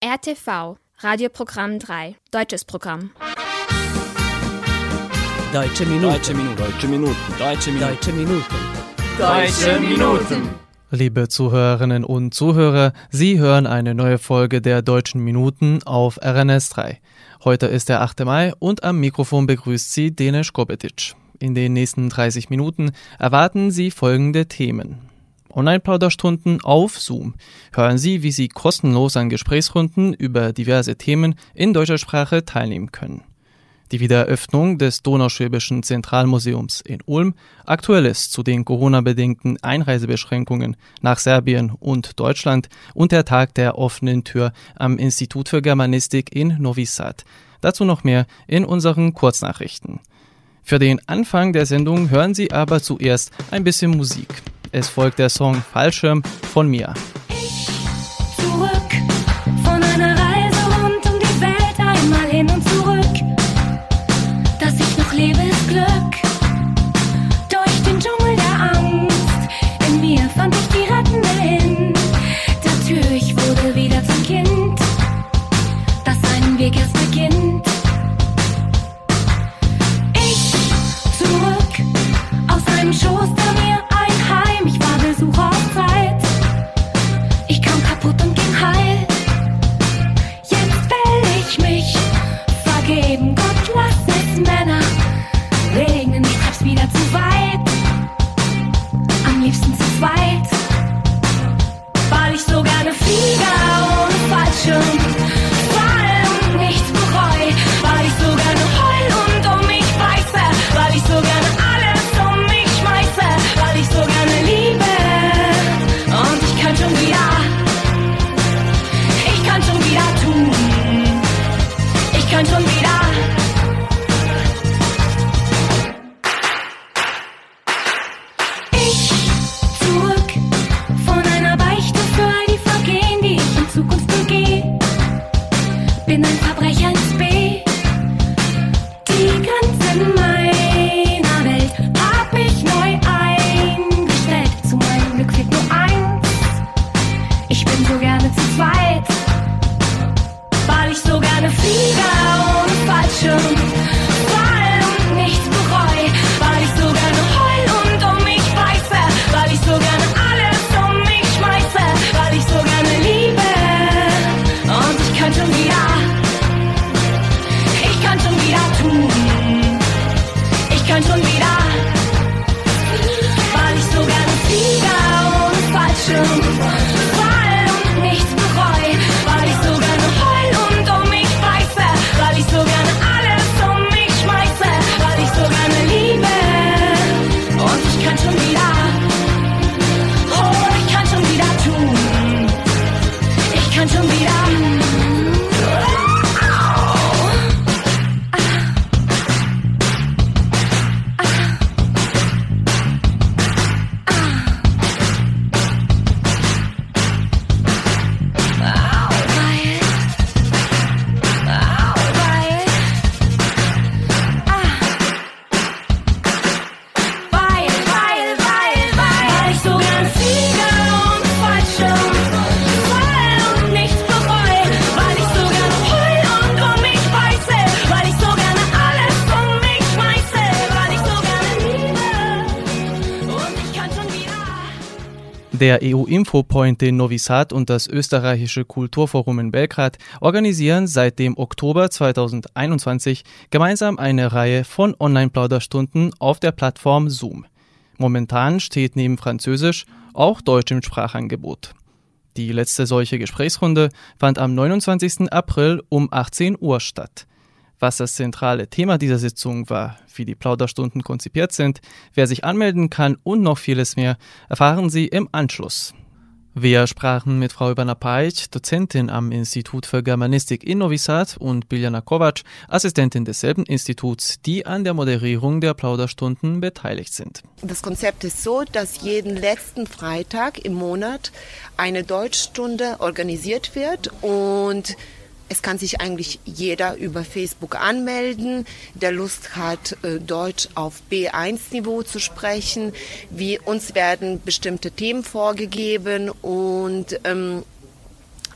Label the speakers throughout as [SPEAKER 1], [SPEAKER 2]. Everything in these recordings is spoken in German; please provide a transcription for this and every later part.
[SPEAKER 1] RTV, Radioprogramm 3, deutsches Programm.
[SPEAKER 2] Deutsche Minuten.
[SPEAKER 3] Deutsche Minuten. Deutsche Minuten. Deutsche Minuten.
[SPEAKER 2] Deutsche Minuten.
[SPEAKER 3] Deutsche Minuten.
[SPEAKER 4] Liebe Zuhörerinnen und Zuhörer, Sie hören eine neue Folge der Deutschen Minuten auf RNS 3. Heute ist der 8. Mai und am Mikrofon begrüßt Sie Denis Kobetic. In den nächsten 30 Minuten erwarten Sie folgende Themen. Online-Plauderstunden auf Zoom. Hören Sie, wie Sie kostenlos an Gesprächsrunden über diverse Themen in deutscher Sprache teilnehmen können. Die Wiedereröffnung des Donauschwäbischen Zentralmuseums in Ulm, Aktuelles zu den Corona-bedingten Einreisebeschränkungen nach Serbien und Deutschland und der Tag der offenen Tür am Institut für Germanistik in Novi Sad. Dazu noch mehr in unseren Kurznachrichten. Für den Anfang der Sendung hören Sie aber zuerst ein bisschen Musik. Es folgt der Song Fallschirm von mir.
[SPEAKER 5] Zurück von einer Reise rund um die Welt, einmal hin und zurück. Der
[SPEAKER 4] EU-Infopoint in Novi Sad und das österreichische Kulturforum in Belgrad organisieren seit dem Oktober 2021 gemeinsam eine Reihe von Online-Plauderstunden auf der Plattform Zoom. Momentan steht neben Französisch auch Deutsch im Sprachangebot. Die letzte solche Gesprächsrunde fand am 29. April um 18 Uhr statt. Was das zentrale Thema dieser Sitzung war, wie die Plauderstunden konzipiert sind, wer sich anmelden kann und noch vieles mehr, erfahren Sie im Anschluss. Wir sprachen mit Frau Ivana Pajic, Dozentin am Institut für Germanistik in Novi Sad und Biljana Kovac, Assistentin desselben Instituts, die an der Moderierung der Plauderstunden beteiligt sind.
[SPEAKER 6] Das Konzept ist so, dass jeden letzten Freitag im Monat eine Deutschstunde organisiert wird und Es kann sich eigentlich jeder über Facebook anmelden, der Lust hat, äh, Deutsch auf B1-Niveau zu sprechen. Wie uns werden bestimmte Themen vorgegeben und ähm,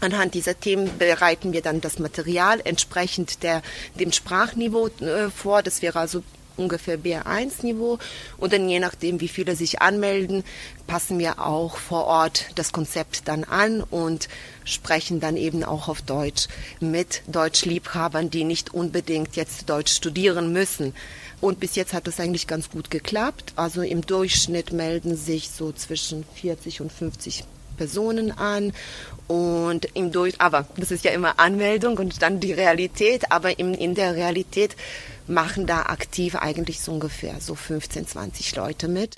[SPEAKER 6] Anhand dieser Themen bereiten wir dann das Material entsprechend der, dem Sprachniveau äh, vor. Das wäre also ungefähr B1-Niveau. Und dann je nachdem, wie viele sich anmelden, passen wir auch vor Ort das Konzept dann an und sprechen dann eben auch auf Deutsch mit Deutschliebhabern, die nicht unbedingt jetzt Deutsch studieren müssen. Und bis jetzt hat das eigentlich ganz gut geklappt. Also im Durchschnitt melden sich so zwischen 40 und 50 Personen an und im Durch, aber das ist ja immer Anmeldung und dann die Realität, aber in, in der Realität machen da aktiv eigentlich so ungefähr so 15, 20 Leute mit.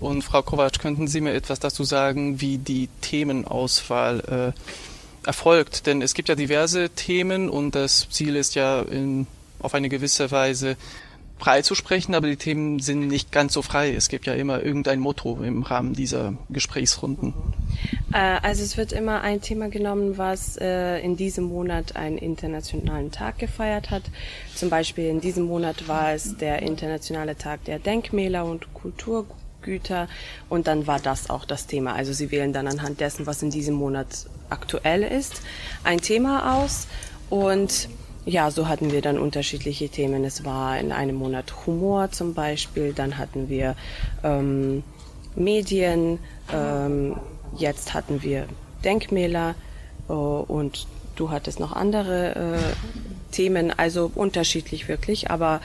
[SPEAKER 4] Und Frau Kovac, könnten Sie mir etwas dazu sagen, wie die Themenauswahl äh, erfolgt? Denn es gibt ja diverse Themen und das Ziel ist ja in, auf eine gewisse Weise frei zu sprechen, aber die Themen sind nicht ganz so frei. Es gibt ja immer irgendein Motto im Rahmen dieser Gesprächsrunden.
[SPEAKER 7] Äh, also es wird immer ein Thema genommen, was äh, in diesem Monat einen internationalen Tag gefeiert hat. Zum Beispiel in diesem Monat war es der internationale Tag der Denkmäler und Kulturgüter und dann war das auch das Thema. Also Sie wählen dann anhand dessen, was in diesem Monat aktuell ist, ein Thema aus und ja, so hatten wir dann unterschiedliche Themen. Es war in einem Monat Humor zum Beispiel, dann hatten wir ähm, Medien, ähm, jetzt hatten wir Denkmäler äh, und du hattest noch andere äh, Themen, also unterschiedlich wirklich, aber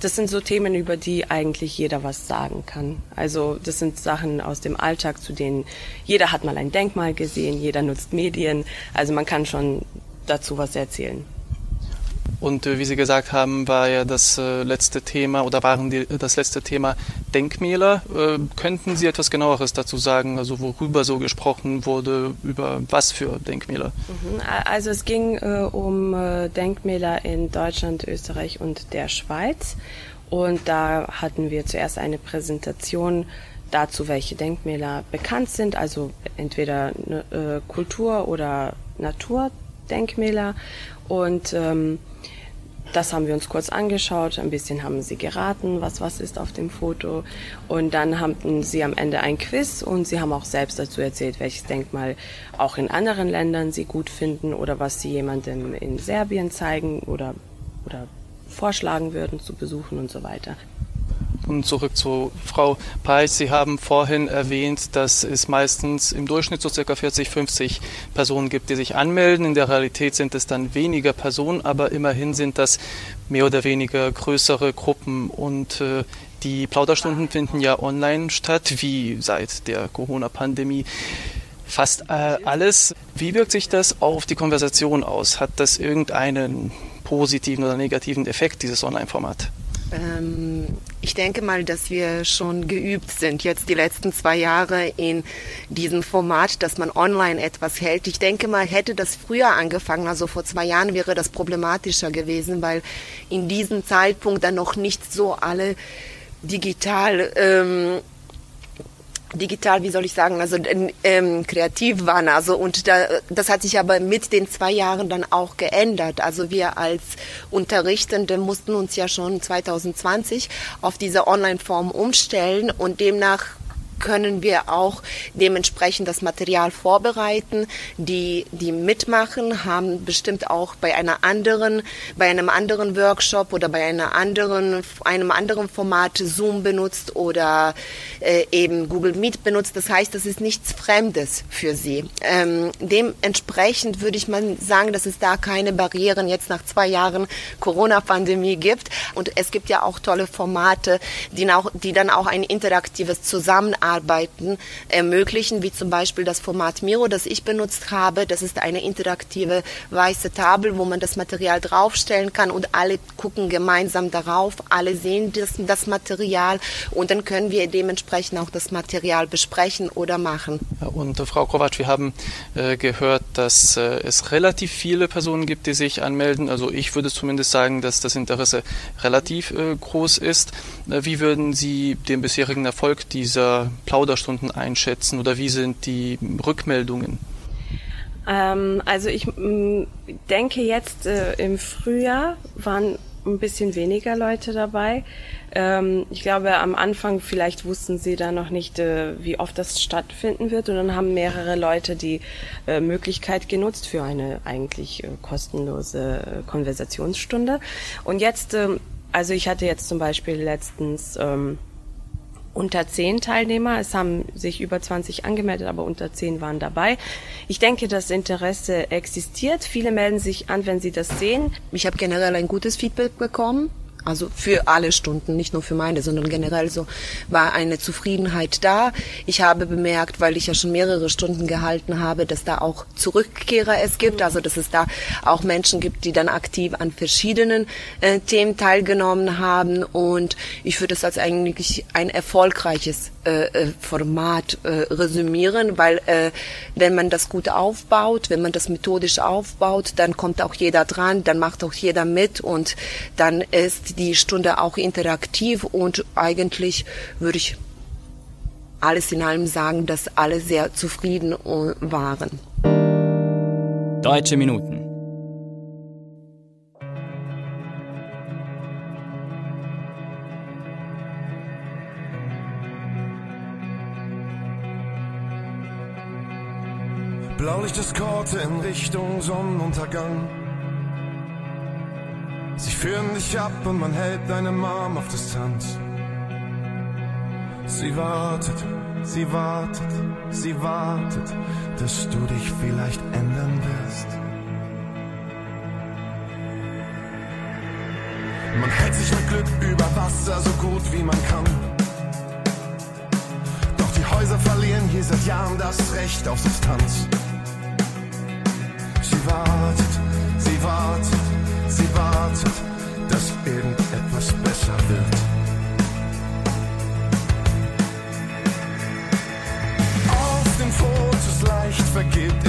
[SPEAKER 7] das sind so Themen, über die eigentlich jeder was sagen kann. Also das sind Sachen aus dem Alltag, zu denen jeder hat mal ein Denkmal gesehen, jeder nutzt Medien, also man kann schon dazu was erzählen.
[SPEAKER 4] Und äh, wie Sie gesagt haben, war ja das äh, letzte Thema oder waren die, das letzte Thema Denkmäler. Äh, könnten Sie etwas genaueres dazu sagen, also worüber so gesprochen wurde, über was für Denkmäler?
[SPEAKER 7] Mhm. Also es ging um Denkmäler in Deutschland, Österreich und der Schweiz. Und da hatten wir zuerst eine Präsentation dazu, welche Denkmäler bekannt sind, also entweder ne, Kultur- oder Naturdenkmäler. Und ähm, das haben wir uns kurz angeschaut, ein bisschen haben sie geraten, was was ist auf dem Foto. Und dann hatten sie am Ende ein Quiz und sie haben auch selbst dazu erzählt, welches Denkmal auch in anderen Ländern sie gut finden oder was sie jemandem in Serbien zeigen oder, oder vorschlagen würden zu besuchen und so weiter.
[SPEAKER 4] Und zurück zu Frau Peich. Sie haben vorhin erwähnt, dass es meistens im Durchschnitt so circa 40, 50 Personen gibt, die sich anmelden. In der Realität sind es dann weniger Personen, aber immerhin sind das mehr oder weniger größere Gruppen und äh, die Plauderstunden finden ja online statt, wie seit der Corona-Pandemie fast äh, alles. Wie wirkt sich das auf die Konversation aus? Hat das irgendeinen positiven oder negativen Effekt, dieses Online-Format?
[SPEAKER 6] Ähm, ich denke mal, dass wir schon geübt sind, jetzt die letzten zwei Jahre in diesem Format, dass man online etwas hält. Ich denke mal, hätte das früher angefangen, also vor zwei Jahren wäre das problematischer gewesen, weil in diesem Zeitpunkt dann noch nicht so alle digital ähm, digital, wie soll ich sagen, also ähm, kreativ waren. Also und da, das hat sich aber mit den zwei Jahren dann auch geändert. Also wir als Unterrichtende mussten uns ja schon 2020 auf diese Online-Form umstellen und demnach können wir auch dementsprechend das Material vorbereiten. Die, die mitmachen, haben bestimmt auch bei einer anderen, bei einem anderen Workshop oder bei einer anderen, einem anderen Format Zoom benutzt oder äh, eben Google Meet benutzt. Das heißt, das ist nichts Fremdes für sie. Ähm, dementsprechend würde ich mal sagen, dass es da keine Barrieren jetzt nach zwei Jahren Corona-Pandemie gibt. Und es gibt ja auch tolle Formate, die, auch, die dann auch ein interaktives Zusammenarbeiten Arbeiten ermöglichen, wie zum Beispiel das Format Miro, das ich benutzt habe. Das ist eine interaktive weiße Tafel, wo man das Material draufstellen kann und alle gucken gemeinsam darauf, alle sehen das, das Material und dann können wir dementsprechend auch das Material besprechen oder machen.
[SPEAKER 4] Und äh, Frau Kovac, wir haben äh, gehört, dass äh, es relativ viele Personen gibt, die sich anmelden. Also ich würde zumindest sagen, dass das Interesse relativ groß ist. Wie würden Sie den bisherigen Erfolg dieser Plauderstunden einschätzen oder wie sind die Rückmeldungen?
[SPEAKER 7] Ähm, also ich denke jetzt äh, im Frühjahr waren ein bisschen weniger Leute dabei. Ähm, ich glaube, am Anfang vielleicht wussten sie da noch nicht, äh, wie oft das stattfinden wird. Und dann haben mehrere Leute die äh, Möglichkeit genutzt für eine eigentlich äh, kostenlose äh, Konversationsstunde. Und jetzt, ähm, also ich hatte jetzt zum Beispiel letztens ähm, unter zehn Teilnehmer. Es haben sich über 20 angemeldet, aber unter zehn waren dabei. Ich denke, das Interesse existiert. Viele melden sich an, wenn sie das sehen.
[SPEAKER 6] Ich habe generell ein gutes Feedback bekommen. Also für alle Stunden, nicht nur für meine, sondern generell so war eine Zufriedenheit da. Ich habe bemerkt, weil ich ja schon mehrere Stunden gehalten habe, dass da auch Zurückkehrer es gibt, also dass es da auch Menschen gibt, die dann aktiv an verschiedenen äh, Themen teilgenommen haben. Und ich würde das als eigentlich ein erfolgreiches äh, äh, Format äh, resümieren, weil äh, wenn man das gut aufbaut, wenn man das methodisch aufbaut, dann kommt auch jeder dran, dann macht auch jeder mit und dann ist die Stunde auch interaktiv und eigentlich würde ich alles in allem sagen, dass alle sehr zufrieden äh, waren.
[SPEAKER 3] Deutsche Minuten.
[SPEAKER 8] Blaulichteskorte in Richtung Sonnenuntergang. Sie führen dich ab und man hält deine Mom auf Distanz. Sie wartet, sie wartet, sie wartet, dass du dich vielleicht ändern wirst. Man hält sich mit Glück über Wasser so gut wie man kann. Doch die Häuser verlieren hier seit Jahren das Recht auf Substanz. Sie wartet, sie wartet, sie wartet, dass irgendetwas besser wird. Auf den Fotos leicht vergeht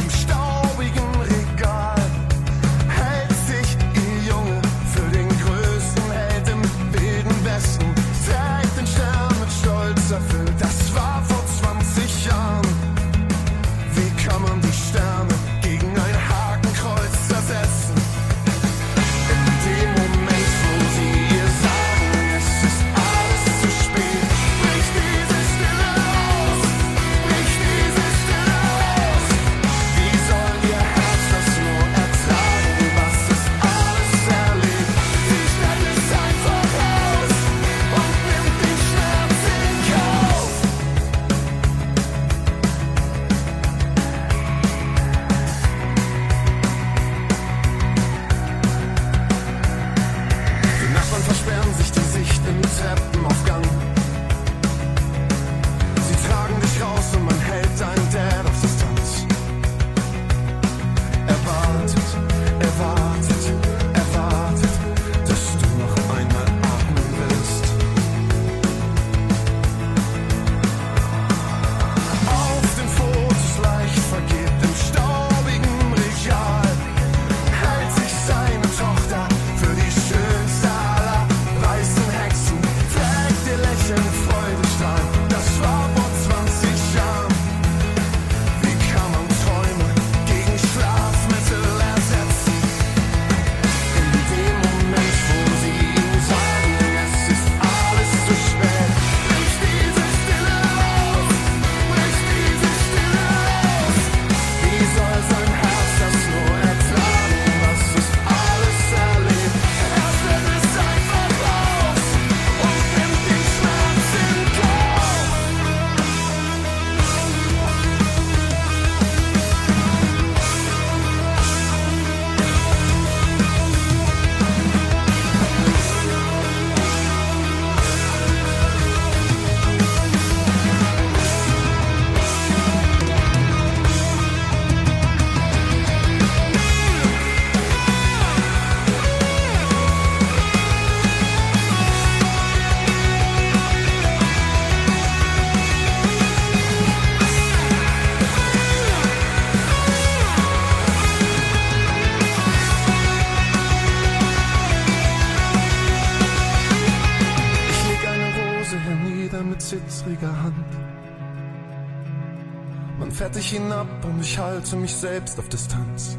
[SPEAKER 8] selbst auf Distanz.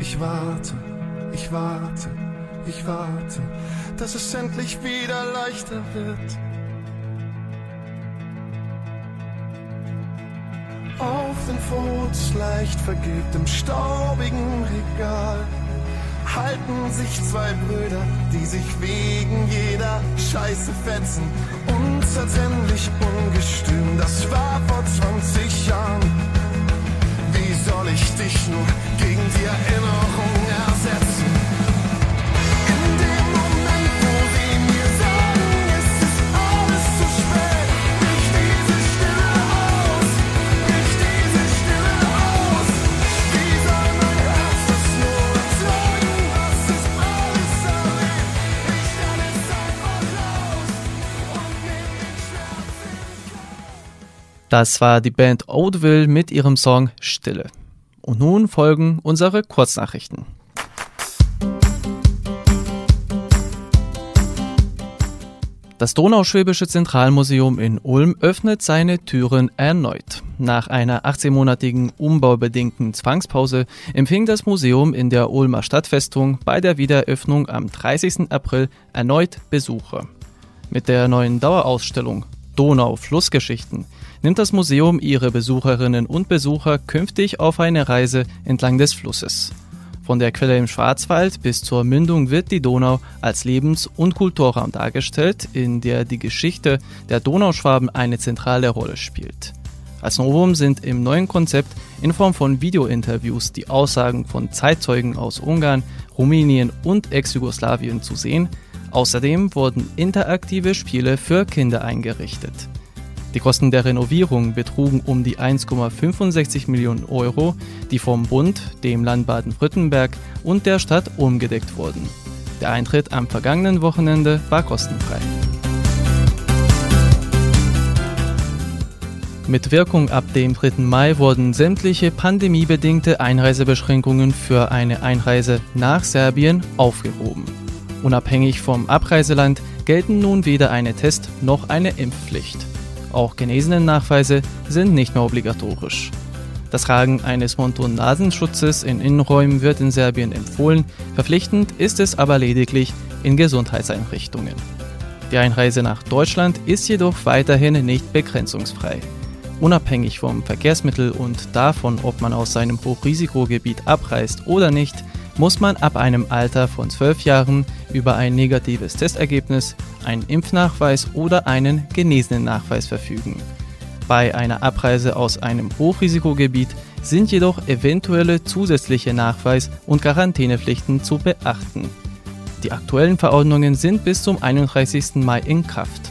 [SPEAKER 8] Ich warte, ich warte, ich warte, dass es endlich wieder leichter wird. Auf den Fotos leicht vergilbt im staubigen Regal halten sich zwei Brüder, die sich wegen jeder Scheiße fetzen. Unzertrennlich ungestüm, das war vor 20 Jahren. Soll ich dich nur gegen die Erinnerung ersetzen? In dem Moment, wo sie mir sagen, es alles zu spät, bricht diese Stille aus, bricht diese Stille aus. Wie soll mein Herz das nur ertragen, was es alles erlebt? Ich stelle es einfach raus und nehm den Schmerz in
[SPEAKER 4] Das war die Band Oatville mit ihrem Song Stille. Und nun folgen unsere Kurznachrichten. Das Donauschwäbische Zentralmuseum in Ulm öffnet seine Türen erneut. Nach einer 18-monatigen umbaubedingten Zwangspause empfing das Museum in der Ulmer Stadtfestung bei der Wiedereröffnung am 30. April erneut Besucher. Mit der neuen Dauerausstellung Donau Flussgeschichten nimmt das Museum ihre Besucherinnen und Besucher künftig auf eine Reise entlang des Flusses. Von der Quelle im Schwarzwald bis zur Mündung wird die Donau als Lebens- und Kulturraum dargestellt, in der die Geschichte der Donauschwaben eine zentrale Rolle spielt. Als Novum sind im neuen Konzept in Form von Videointerviews die Aussagen von Zeitzeugen aus Ungarn, Rumänien und Ex-Jugoslawien zu sehen. Außerdem wurden interaktive Spiele für Kinder eingerichtet. Die Kosten der Renovierung betrugen um die 1,65 Millionen Euro, die vom Bund, dem Land Baden-Württemberg und der Stadt umgedeckt wurden. Der Eintritt am vergangenen Wochenende war kostenfrei. Mit Wirkung ab dem 3. Mai wurden sämtliche pandemiebedingte Einreisebeschränkungen für eine Einreise nach Serbien aufgehoben. Unabhängig vom Abreiseland gelten nun weder eine Test- noch eine Impfpflicht. Auch Genesenen-Nachweise sind nicht mehr obligatorisch. Das Tragen eines Mund-und-Nasenschutzes in Innenräumen wird in Serbien empfohlen, verpflichtend ist es aber lediglich in Gesundheitseinrichtungen. Die Einreise nach Deutschland ist jedoch weiterhin nicht begrenzungsfrei. Unabhängig vom Verkehrsmittel und davon, ob man aus seinem Hochrisikogebiet abreist oder nicht, muss man ab einem Alter von 12 Jahren über ein negatives Testergebnis, einen Impfnachweis oder einen genesenen Nachweis verfügen. Bei einer Abreise aus einem Hochrisikogebiet sind jedoch eventuelle zusätzliche Nachweis- und Quarantänepflichten zu beachten. Die aktuellen Verordnungen sind bis zum 31. Mai in Kraft.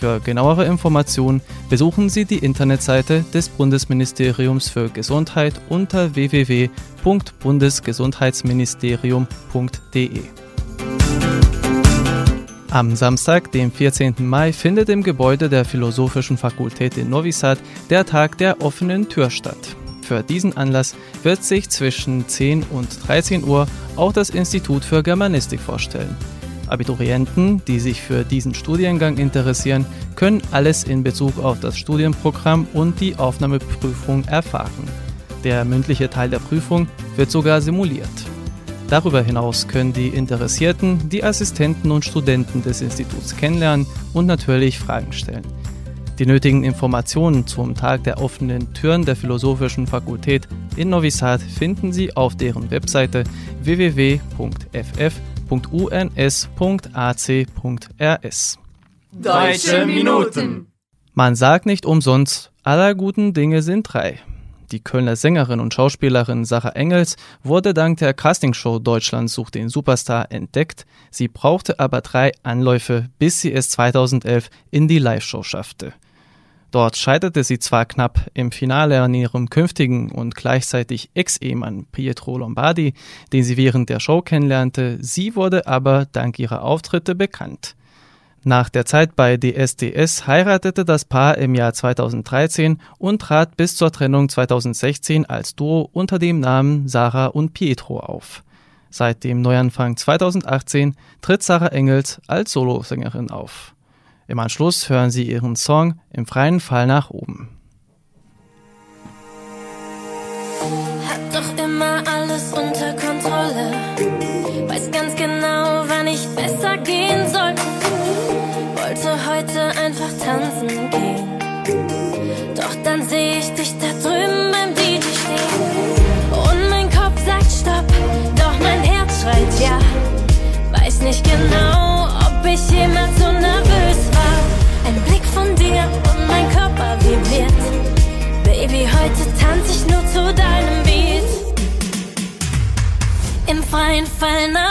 [SPEAKER 4] Für genauere Informationen besuchen Sie die Internetseite des Bundesministeriums für Gesundheit unter www.bundesgesundheitsministerium.de. Am Samstag, dem 14. Mai, findet im Gebäude der Philosophischen Fakultät in Novi Sad der Tag der offenen Tür statt. Für diesen Anlass wird sich zwischen 10 und 13 Uhr auch das Institut für Germanistik vorstellen. Abiturienten, die sich für diesen Studiengang interessieren, können alles in Bezug auf das Studienprogramm und die Aufnahmeprüfung erfahren. Der mündliche Teil der Prüfung wird sogar simuliert. Darüber hinaus können die Interessierten die Assistenten und Studenten des Instituts kennenlernen und natürlich Fragen stellen. Die nötigen Informationen zum Tag der offenen Türen der Philosophischen Fakultät in Novi Sad finden Sie auf deren Webseite www.ff.uns.ac.rs.
[SPEAKER 3] Deutsche Minuten.
[SPEAKER 4] Man sagt nicht umsonst, aller guten Dinge sind drei. Die Kölner Sängerin und Schauspielerin Sarah Engels wurde dank der Castingshow Deutschland sucht den Superstar entdeckt. Sie brauchte aber drei Anläufe, bis sie es 2011 in die Live-Show schaffte. Dort scheiterte sie zwar knapp im Finale an ihrem künftigen und gleichzeitig Ex-Ehemann Pietro Lombardi, den sie während der Show kennenlernte, sie wurde aber dank ihrer Auftritte bekannt. Nach der Zeit bei DSDS heiratete das Paar im Jahr 2013 und trat bis zur Trennung 2016 als Duo unter dem Namen Sarah und Pietro auf. Seit dem Neuanfang 2018 tritt Sarah Engels als Solosängerin auf. Im Anschluss hören Sie Ihren Song im freien Fall nach oben.
[SPEAKER 9] Hab doch immer alles unter Kontrolle. Weiß ganz genau, wann ich besser gehen soll. Wollte heute einfach tanzen gehen. Doch dann sehe ich dich da drüben beim DJ stehen. Und mein Kopf sagt Stopp, doch mein Herz schreit ja. Weiß nicht genau, ob ich jemals Heute tanze ich nur zu deinem Beat. Im freien Fall nach.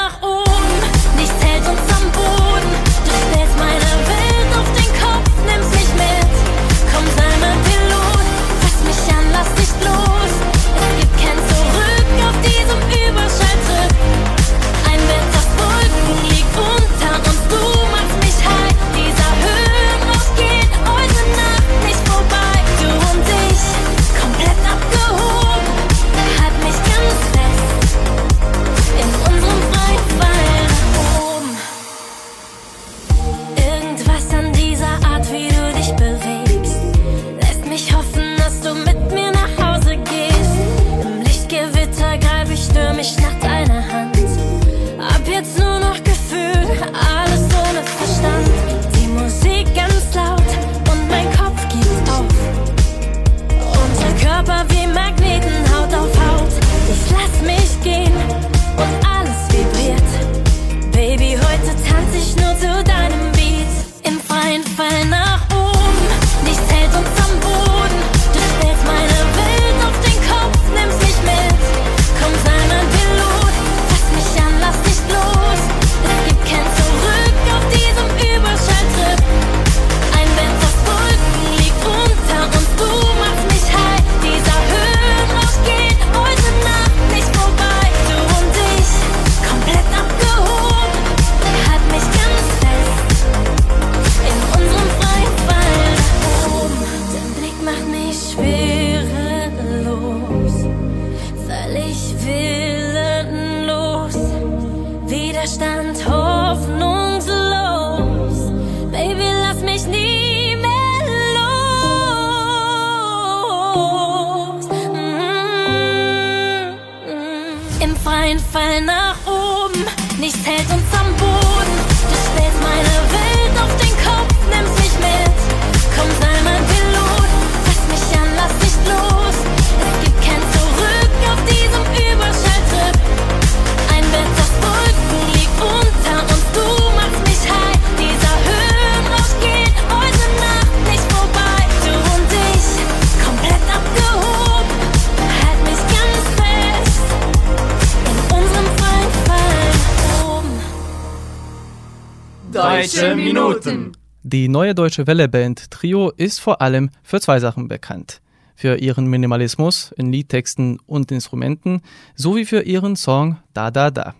[SPEAKER 3] Deutsche Minuten.
[SPEAKER 4] Die neue deutsche Welle-Band Trio ist vor allem für zwei Sachen bekannt. Für ihren Minimalismus in Liedtexten und Instrumenten sowie für ihren Song Da Da Da.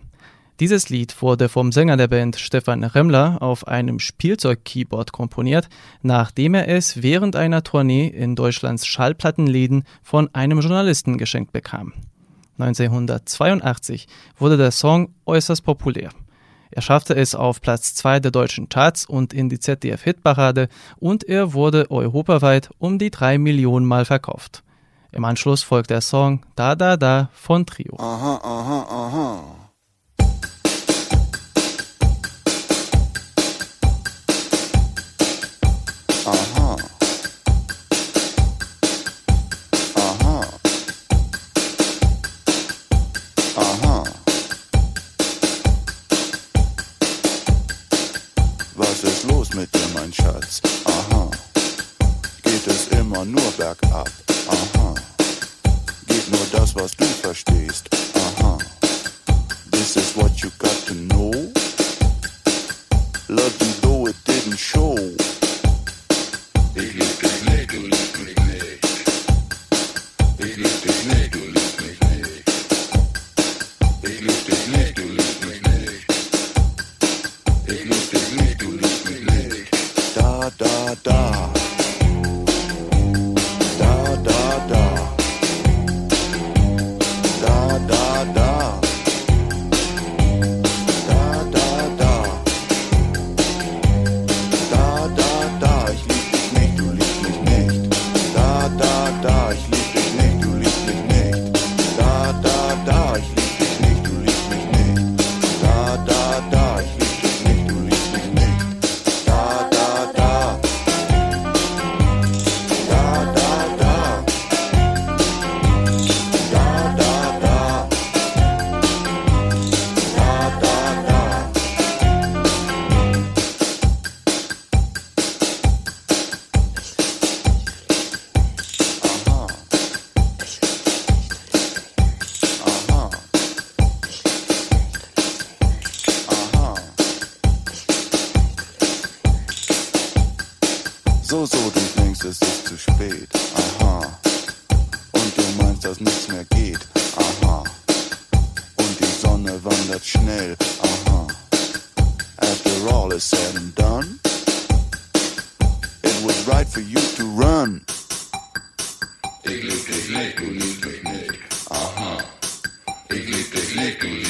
[SPEAKER 4] Dieses Lied wurde vom Sänger der Band Stefan Remmler auf einem Spielzeug-Keyboard komponiert, nachdem er es während einer Tournee in Deutschlands Schallplattenläden von einem Journalisten geschenkt bekam. 1982 wurde der Song äußerst populär. Er schaffte es auf Platz 2 der deutschen Charts und in die ZDF-Hitparade und er wurde europaweit um die 3 Millionen Mal verkauft. Im Anschluss folgt der Song Da Da Da von Trio.
[SPEAKER 8] Aha, aha, aha.
[SPEAKER 10] So, so, du denkst, es ist zu spät. Aha. Und du meinst, dass nichts mehr geht. Aha. Und die Sonne wandert schnell. Aha. After all is said and done, it was right for you to run. Ich lieb dich nicht, du liebst mich nicht. Aha. Ich lieb dich nicht, du liebst mich nicht.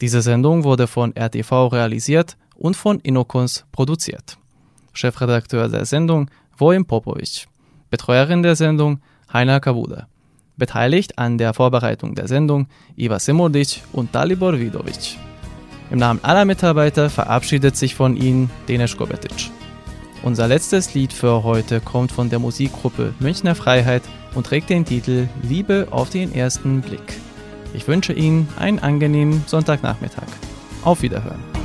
[SPEAKER 4] Diese Sendung wurde von RTV realisiert und von Inokons produziert. Chefredakteur der Sendung Vojin Popovic. Betreuerin der Sendung Heiner Kavuda. Beteiligt an der Vorbereitung der Sendung Iva Simodic und Dalibor Vidovic. Im Namen aller Mitarbeiter verabschiedet sich von Ihnen Denis Kobetic. Unser letztes Lied für heute kommt von der Musikgruppe Münchner Freiheit und trägt den Titel Liebe auf den ersten Blick. Ich wünsche Ihnen einen angenehmen Sonntagnachmittag. Auf Wiederhören.